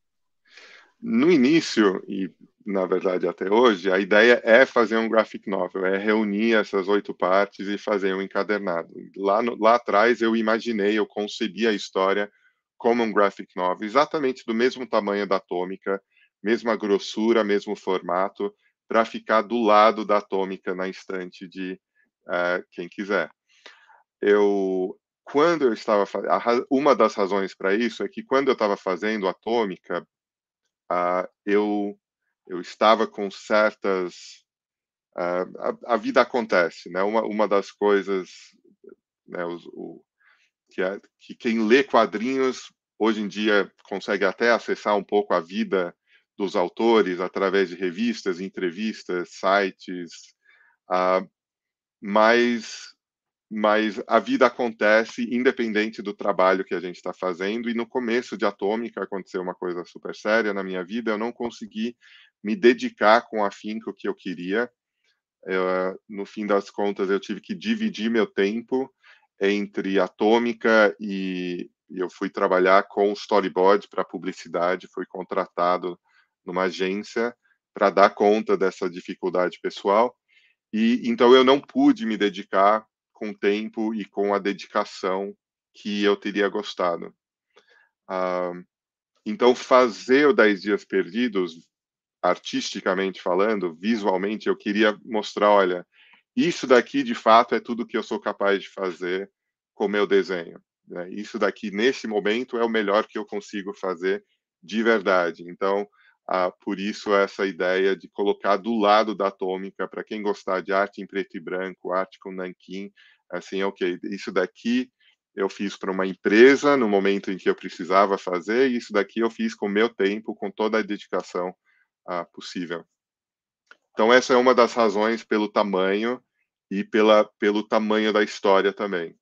No início, e na verdade até hoje, a ideia é fazer um graphic novel, é reunir essas oito partes e fazer um encadernado. Lá, no, lá atrás eu imaginei, eu concebi a história como um graphic novel, exatamente do mesmo tamanho da Atômica, mesma grossura, mesmo formato, para ficar do lado da atômica na estante de uh, quem quiser. Eu, quando eu estava uma das razões para isso é que quando eu estava fazendo atômica, uh, eu eu estava com certas uh, a, a, vida acontece, né? Uma, uma das coisas, né, os, o, que, é, que quem lê quadrinhos hoje em dia consegue até acessar um pouco a vida dos autores através de revistas, entrevistas, sites, uh, mas mas a vida acontece independente do trabalho que a gente está fazendo. E no começo de Atômica aconteceu uma coisa super séria na minha vida. Eu não consegui me dedicar com afinco que eu queria. Eu, no fim das contas, eu tive que dividir meu tempo entre Atômica e, e eu fui trabalhar com storyboard para publicidade. Fui contratado numa agência para dar conta dessa dificuldade pessoal. E então eu não pude me dedicar com o tempo e com a dedicação que eu teria gostado. Uh, então, fazer o 10 Dias Perdidos, artisticamente falando, visualmente, eu queria mostrar: olha, isso daqui de fato é tudo que eu sou capaz de fazer com meu desenho. Né? Isso daqui, nesse momento, é o melhor que eu consigo fazer de verdade. Então, ah, por isso essa ideia de colocar do lado da atômica para quem gostar de arte em preto e branco, arte com nanquim, assim, ok, isso daqui eu fiz para uma empresa no momento em que eu precisava fazer, e isso daqui eu fiz com meu tempo, com toda a dedicação ah, possível. Então essa é uma das razões pelo tamanho e pela, pelo tamanho da história também.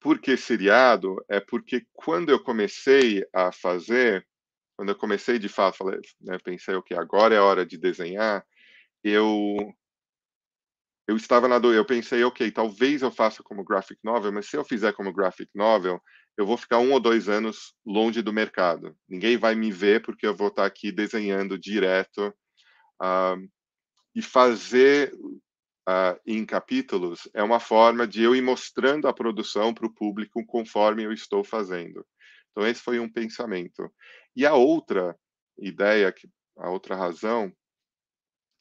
Por que seriado? É porque quando eu comecei a fazer, quando eu comecei de fato, falei, né, pensei, ok, agora é hora de desenhar, eu eu estava na eu pensei, ok, talvez eu faça como graphic novel, mas se eu fizer como graphic novel, eu vou ficar um ou dois anos longe do mercado. Ninguém vai me ver porque eu vou estar aqui desenhando direto uh, e fazer uh, em capítulos é uma forma de eu ir mostrando a produção para o público conforme eu estou fazendo. Então esse foi um pensamento. E a outra ideia, a outra razão,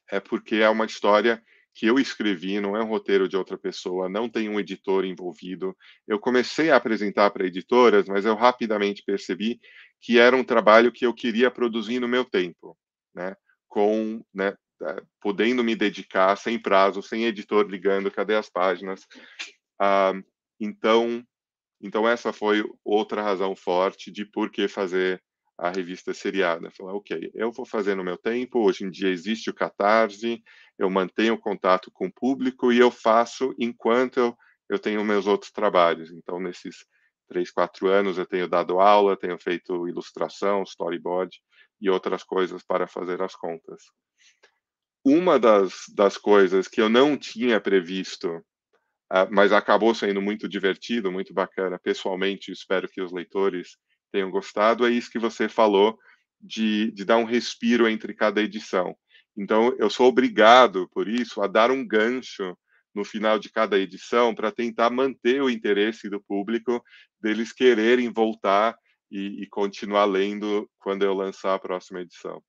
é porque é uma história que eu escrevi, não é um roteiro de outra pessoa, não tem um editor envolvido. Eu comecei a apresentar para editoras, mas eu rapidamente percebi que era um trabalho que eu queria produzir no meu tempo, né? Com, né, é, podendo me dedicar sem prazo, sem editor ligando, cadê as páginas? Ah, então, então essa foi outra razão forte de por que fazer a revista seriada. Falar, ok, eu vou fazer no meu tempo, hoje em dia existe o Catarse, eu mantenho contato com o público e eu faço enquanto eu, eu tenho meus outros trabalhos. Então, nesses três, quatro anos, eu tenho dado aula, tenho feito ilustração, storyboard e outras coisas para fazer as contas. Uma das, das coisas que eu não tinha previsto, mas acabou sendo muito divertido, muito bacana, pessoalmente, espero que os leitores tenham gostado, é isso que você falou de, de dar um respiro entre cada edição. Então, eu sou obrigado, por isso, a dar um gancho no final de cada edição para tentar manter o interesse do público, deles quererem voltar e, e, continuar lendo quando eu lançar a próxima edição.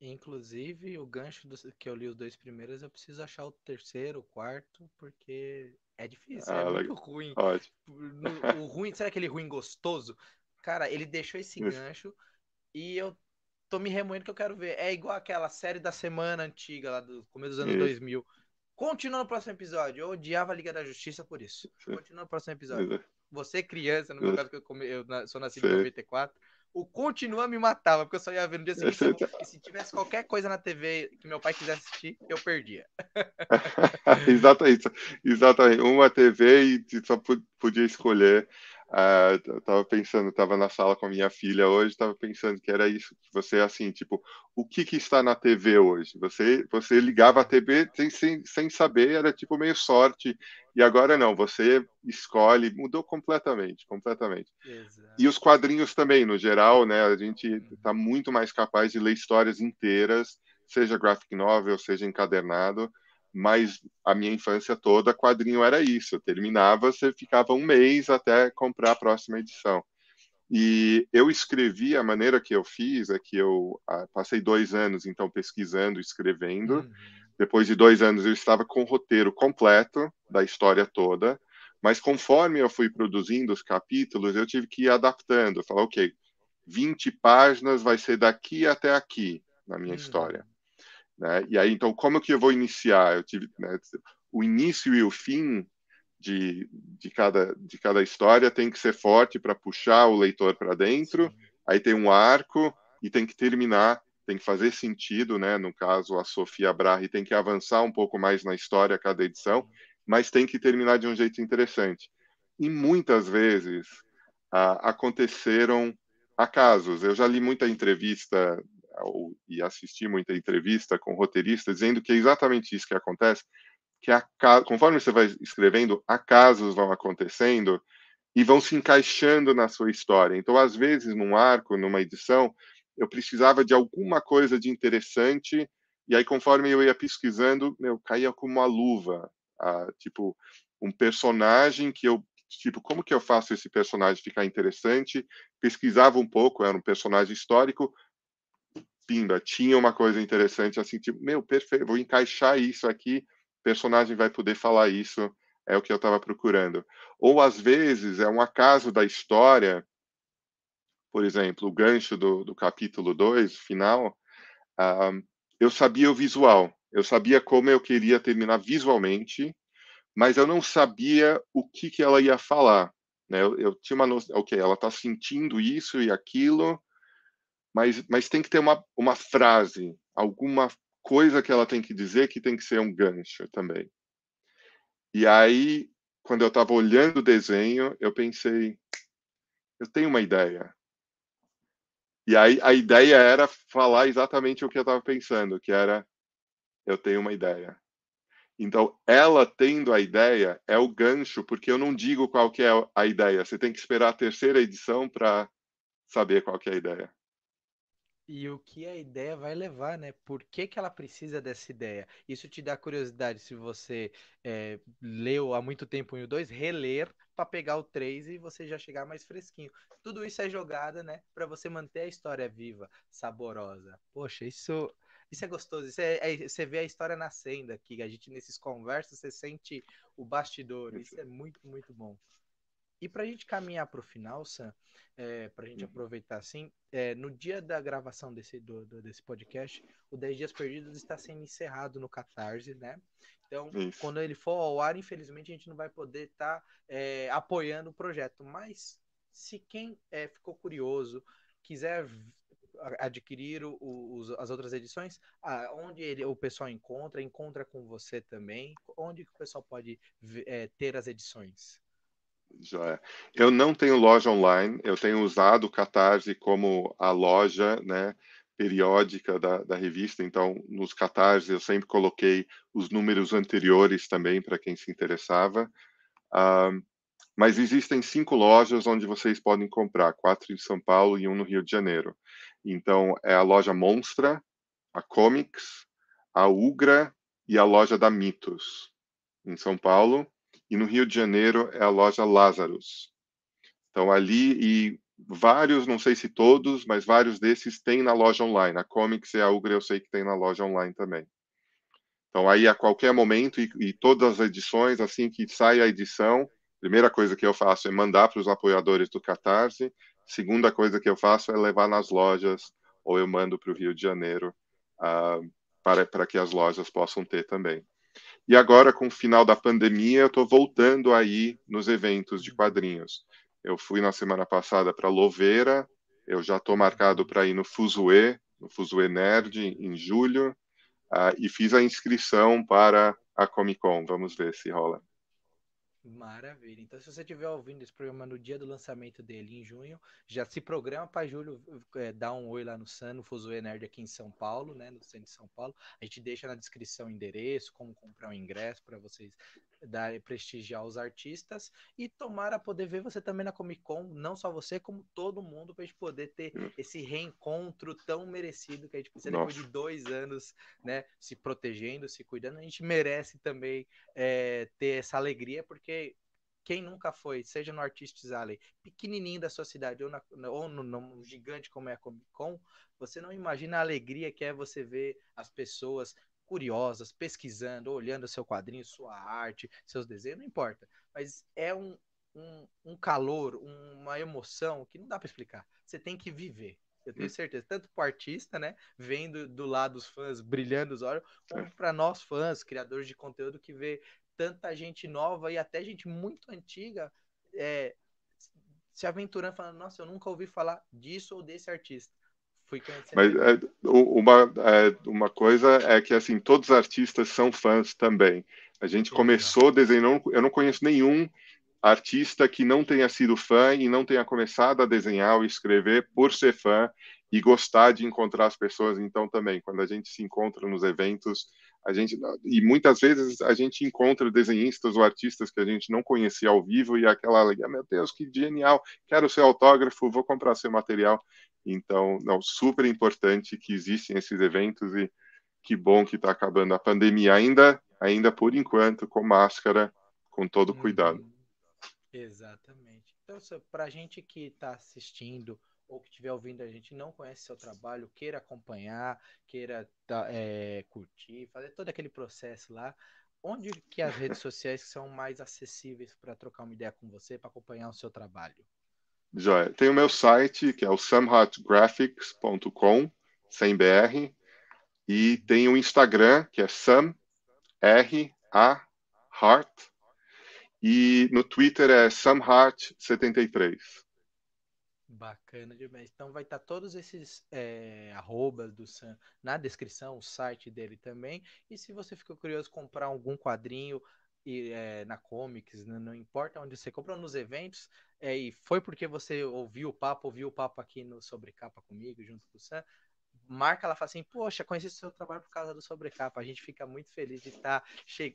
Inclusive, o gancho que eu li os dois primeiros, eu preciso achar o terceiro, o quarto, porque é difícil, é ah, é muito ruim. Ótimo. No, o ruim, sabe aquele ruim gostoso? Cara, ele deixou esse gancho e eu tô me remoendo que eu quero ver. É igual aquela série da semana antiga, lá do começo dos anos isso. 2000. Continua no próximo episódio. Eu odiava a Liga da Justiça por isso. Continua no próximo episódio. Você, criança, no meu caso, que eu, come... eu sou nascido em 94 o Continua me matava, porque eu só ia ver no dia seguinte. E se tivesse qualquer coisa na TV que meu pai quisesse assistir, eu perdia. <laughs> exatamente, exatamente. Uma TV e só podia escolher Uh, eu tava pensando, tava na sala com a minha filha hoje, tava pensando que era isso, que você assim, tipo, o que que está na TV hoje? Você você ligava a TV sem, sem, sem saber, era tipo meio sorte, e agora não, você escolhe, mudou completamente, completamente. Exato. E os quadrinhos também, no geral, né, a gente está muito mais capaz de ler histórias inteiras, seja graphic novel, seja encadernado, mas a minha infância toda, quadrinho era isso. Eu terminava, você ficava um mês até comprar a próxima edição. E eu escrevi, a maneira que eu fiz é que eu ah, passei dois anos, então, pesquisando, escrevendo. Uhum. Depois de dois anos, eu estava com o roteiro completo da história toda. Mas conforme eu fui produzindo os capítulos, eu tive que ir adaptando. Falar, ok, 20 páginas vai ser daqui até aqui na minha uhum. história. Né? E aí, então, como que eu vou iniciar? Eu tive né, o início e o fim de, de, cada, de cada história tem que ser forte para puxar o leitor para dentro. Aí tem um arco e tem que terminar, tem que fazer sentido, né? No caso, a Sofia Brahe tem que avançar um pouco mais na história a cada edição, mas tem que terminar de um jeito interessante. E muitas vezes aconteceram acasos. Eu já li muita entrevista ou, e assisti muita entrevista com roteiristas dizendo que é exatamente isso que acontece que a, conforme você vai escrevendo, acasos vão acontecendo e vão se encaixando na sua história. Então, às vezes, num arco, numa edição, eu precisava de alguma coisa de interessante, e aí, conforme eu ia pesquisando, meu, caía como uma luva. Ah, tipo, um personagem que eu tipo, como que eu faço esse personagem ficar interessante? Pesquisava um pouco, era um personagem histórico, pimba, tinha uma coisa interessante, assim, tipo, meu, perfeito, vou encaixar isso aqui personagem vai poder falar isso, é o que eu estava procurando. Ou às vezes é um acaso da história, por exemplo, o gancho do, do capítulo 2, final, uh, eu sabia o visual, eu sabia como eu queria terminar visualmente, mas eu não sabia o que, que ela ia falar. Né? Eu, eu tinha uma noção, ok, ela está sentindo isso e aquilo, mas, mas tem que ter uma, uma frase, alguma coisa que ela tem que dizer que tem que ser um gancho também. E aí, quando eu estava olhando o desenho, eu pensei, eu tenho uma ideia. E aí a ideia era falar exatamente o que eu estava pensando, que era eu tenho uma ideia. Então, ela tendo a ideia é o gancho, porque eu não digo qual que é a ideia. Você tem que esperar a terceira edição para saber qual que é a ideia e o que a ideia vai levar, né? Por que, que ela precisa dessa ideia? Isso te dá curiosidade se você é, leu há muito tempo o 2, reler para pegar o 3 e você já chegar mais fresquinho. Tudo isso é jogada, né? Para você manter a história viva, saborosa. Poxa, isso. Isso é gostoso, isso é, é, você vê a história nascendo aqui, a gente nesses conversas, você sente o bastidor, isso é muito, muito bom. E para a gente caminhar para o final, Sam, é, para a gente uhum. aproveitar assim, é, no dia da gravação desse, do, do, desse podcast, o 10 Dias Perdidos está sendo encerrado no Catarse, né? Então, Isso. quando ele for ao ar, infelizmente, a gente não vai poder estar tá, é, apoiando o projeto. Mas, se quem é, ficou curioso, quiser adquirir o, as outras edições, ah, onde ele, o pessoal encontra, encontra com você também, onde o pessoal pode é, ter as edições? É. Eu não tenho loja online, eu tenho usado o Catarse como a loja né, periódica da, da revista, então nos Catarse eu sempre coloquei os números anteriores também para quem se interessava. Uh, mas existem cinco lojas onde vocês podem comprar, quatro em São Paulo e um no Rio de Janeiro. Então é a loja Monstra, a Comics, a Ugra e a loja da Mitos em São Paulo e no Rio de Janeiro é a loja Lazarus. Então ali e vários, não sei se todos, mas vários desses tem na loja online. A Comics e a Ugra eu sei que tem na loja online também. Então aí a qualquer momento e, e todas as edições, assim que sai a edição, primeira coisa que eu faço é mandar para os apoiadores do Catarse. Segunda coisa que eu faço é levar nas lojas ou eu mando para o Rio de Janeiro uh, para, para que as lojas possam ter também. E agora, com o final da pandemia, eu estou voltando aí nos eventos de quadrinhos. Eu fui na semana passada para Louveira, eu já estou marcado para ir no Fuzue, no Fuzue Nerd, em julho, uh, e fiz a inscrição para a Comic Con. Vamos ver se rola. Maravilha. Então, se você estiver ouvindo esse programa no dia do lançamento dele, em junho, já se programa para julho é, dar um oi lá no Sun, no Fuzue Nerd aqui em São Paulo, né? No centro de São Paulo. A gente deixa na descrição o endereço, como comprar o um ingresso para vocês dar prestigiar os artistas e tomara poder ver você também na Comic Con, não só você, como todo mundo, para a gente poder ter hum. esse reencontro tão merecido que a gente precisa Nossa. depois de dois anos, né, se protegendo, se cuidando. A gente merece também é, ter essa alegria, porque Quem nunca foi, seja no Artistes Alley, pequenininho da sua cidade, ou, na, ou no, no, gigante como é a Comic Con, você não imagina a alegria que é você ver as pessoas curiosas, pesquisando, olhando seu quadrinho, sua arte, seus desenhos, não importa. Mas é um, um, um calor, uma emoção que não dá para explicar. Você tem que viver. Eu tenho certeza, tanto para o artista, né, vendo do lado dos fãs brilhando os olhos, como para nós fãs, criadores de conteúdo que vê tanta gente nova e até gente muito antiga é, se aventurando, falando, nossa, eu nunca ouvi falar disso ou desse artista. Fui Mas é, uma, é, uma coisa é que assim todos os artistas são fãs também. A gente começou desenhando, eu não conheço nenhum artista que não tenha sido fã e não tenha começado a desenhar ou escrever por ser fã e gostar de encontrar as pessoas. Então, também, quando a gente se encontra nos eventos, a gente e muitas vezes a gente encontra desenhistas ou artistas que a gente não conhecia ao vivo e aquela alegria, meu Deus, que genial! Quero seu autógrafo, vou comprar seu material. Então, não, super importante que existem esses eventos e que bom que está acabando a pandemia ainda, ainda por enquanto com máscara, com todo cuidado. Uhum. Exatamente. Então, para a gente que está assistindo ou que estiver ouvindo a gente não conhece seu trabalho, queira acompanhar, queira é, curtir, fazer todo aquele processo lá, onde que as redes <laughs> sociais são mais acessíveis para trocar uma ideia com você, para acompanhar o seu trabalho? Joia. Tem o meu site, que é o samhatgraphics.com, sem BR, e tem o Instagram, que é sam, R, A, Heart, e no Twitter é samheart73. Bacana demais. Então vai estar todos esses é, arrobas do Sam na descrição, o site dele também. E se você ficou curioso comprar algum quadrinho e, é, na Comics, né, não importa onde você comprou, nos eventos, é, e foi porque você ouviu o papo, ouviu o papo aqui no Sobre Capa comigo, junto com o Sam, marca ela fala assim, poxa, conheci seu trabalho por causa do Sobrecapa. A gente fica muito feliz de estar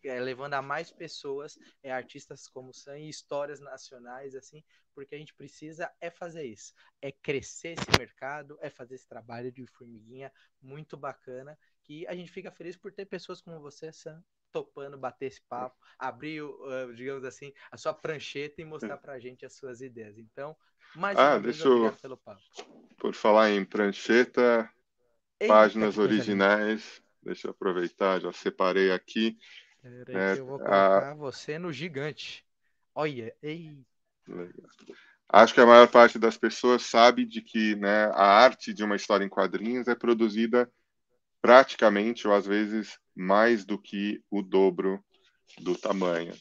é, levando a mais pessoas, é, artistas como Sam e histórias nacionais, assim, porque a gente precisa é fazer isso, é crescer esse mercado, é fazer esse trabalho de formiguinha muito bacana, que a gente fica feliz por ter pessoas como você, Sam, topando bater esse papo, abrir, uh, digamos assim, a sua prancheta e mostrar pra gente as suas ideias. Então, mais ah, uma vez, deixa eu... pelo papo. Por falar em prancheta, Eita, páginas originais. Deixa eu aproveitar, já separei aqui. É, eu vou colocar a... você no gigante. Olha, ei. Acho que a maior parte das pessoas sabe de que né, a arte de uma história em quadrinhos é produzida praticamente, ou às vezes mais do que o dobro do tamanho.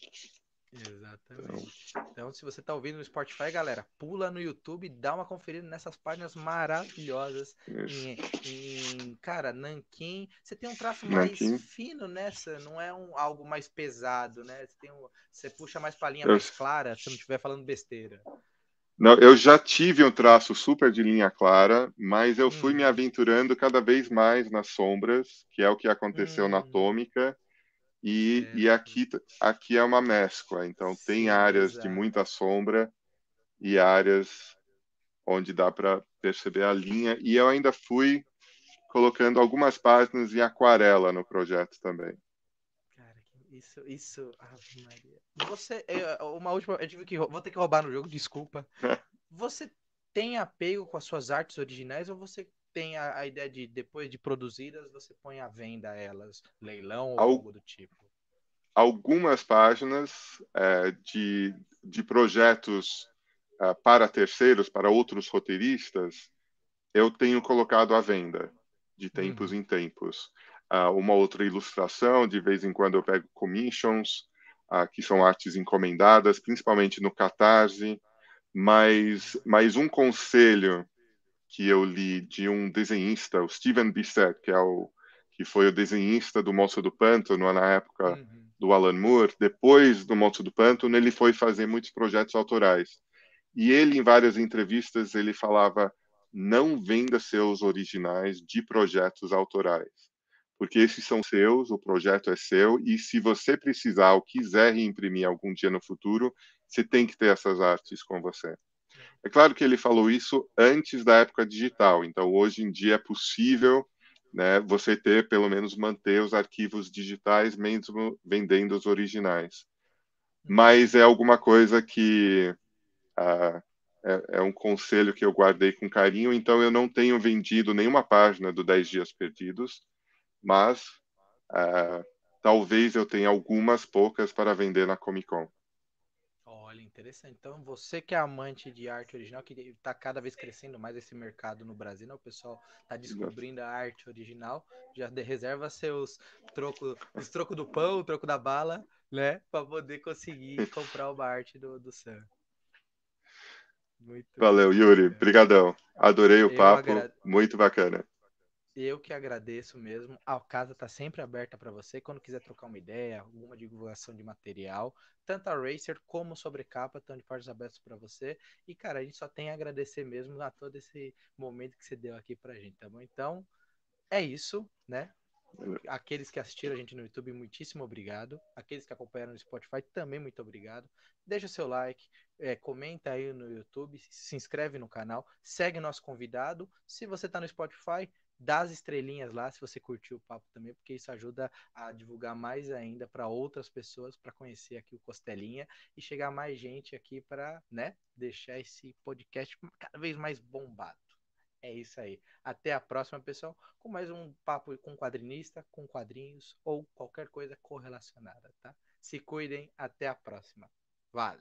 Exatamente. Então, então se você está ouvindo no Spotify, galera, pula no YouTube, dá uma conferida nessas páginas maravilhosas. Em, em, cara, Nankin, você tem um traço mais fino nessa, não é um, algo mais pesado, né? Você, um, você puxa mais para linha eu... mais clara, se não estiver falando besteira. Não, eu já tive um traço super de linha clara, mas eu fui hum. me aventurando cada vez mais nas sombras, que é o que aconteceu hum. na Atômica e, é. e aqui, aqui é uma mescla, então Sim, tem áreas exato. de muita sombra e áreas onde dá para perceber a linha. E eu ainda fui colocando algumas páginas em aquarela no projeto também. Isso, isso, Ave Maria. Você, uma última, eu tive que, vou ter que roubar no jogo, desculpa. <laughs> Você tem apego com as suas artes originais ou você tem a, a, ideia de, depois de produzidas, você põe à venda elas, leilão ou Al algo do tipo? Algumas páginas é, de, de projetos é, para terceiros, para outros roteiristas, eu tenho colocado à venda, de tempos uhum. em tempos. Uh, uma outra ilustração, de vez em quando eu pego commissions, uh, que são artes encomendadas, principalmente no Catarse, mas, mas um conselho que eu li de um desenhista, o Steven Bissett, que é o que foi o desenhista do Monstro do Pântano na época uhum. do Alan Moore. Depois do Monstro do Pântano, ele foi fazer muitos projetos autorais. E ele, em várias entrevistas, ele falava: não venda seus originais de projetos autorais, porque esses são seus, o projeto é seu, e se você precisar ou quiser reimprimir algum dia no futuro, você tem que ter essas artes com você. É claro que ele falou isso antes da época digital, então hoje em dia é possível né, você ter, pelo menos, manter os arquivos digitais mesmo vendendo os originais. mas é alguma coisa que uh, é, é, um conselho que eu guardei com carinho, então eu não tenho vendido nenhuma página do 10 Dias Perdidos, mas uh, talvez eu tenha algumas poucas para vender na Comic Con. Olha, interessante. Então, você que é amante de arte original, que está cada vez crescendo mais esse mercado no Brasil, né? o pessoal está descobrindo a arte original, já reserva seus trocos, os trocos do pão, o troco da bala, né? Para poder conseguir <laughs> comprar uma arte do, do Sam. Muito Valeu, Yuri. Obrigadão. Adorei o Eu papo. Agrade... Muito bacana. Eu que agradeço mesmo. A casa está sempre aberta para você. Quando quiser trocar uma ideia, alguma divulgação de material, tanto a Racer como sobre capa estão de portas abertas para você. E, cara, a gente só tem a agradecer mesmo a todo esse momento que você deu aqui pra gente, tá bom? Então, é isso, né? Aqueles que assistiram a gente no YouTube, muitíssimo obrigado. Aqueles que acompanharam no Spotify, também muito obrigado. Deixa seu like, é, comenta aí no YouTube, se inscreve no canal, segue nosso convidado. Se você está no Spotify, dá as estrelinhas lá se você curtiu o papo também, porque isso ajuda a divulgar mais ainda para outras pessoas para conhecer aqui o Costelinha e chegar mais gente aqui para, né, deixar esse podcast cada vez mais bombado. É isso aí. Até a próxima, pessoal, com mais um papo com quadrinista, com quadrinhos ou qualquer coisa correlacionada, tá? Se cuidem, até a próxima. Vale.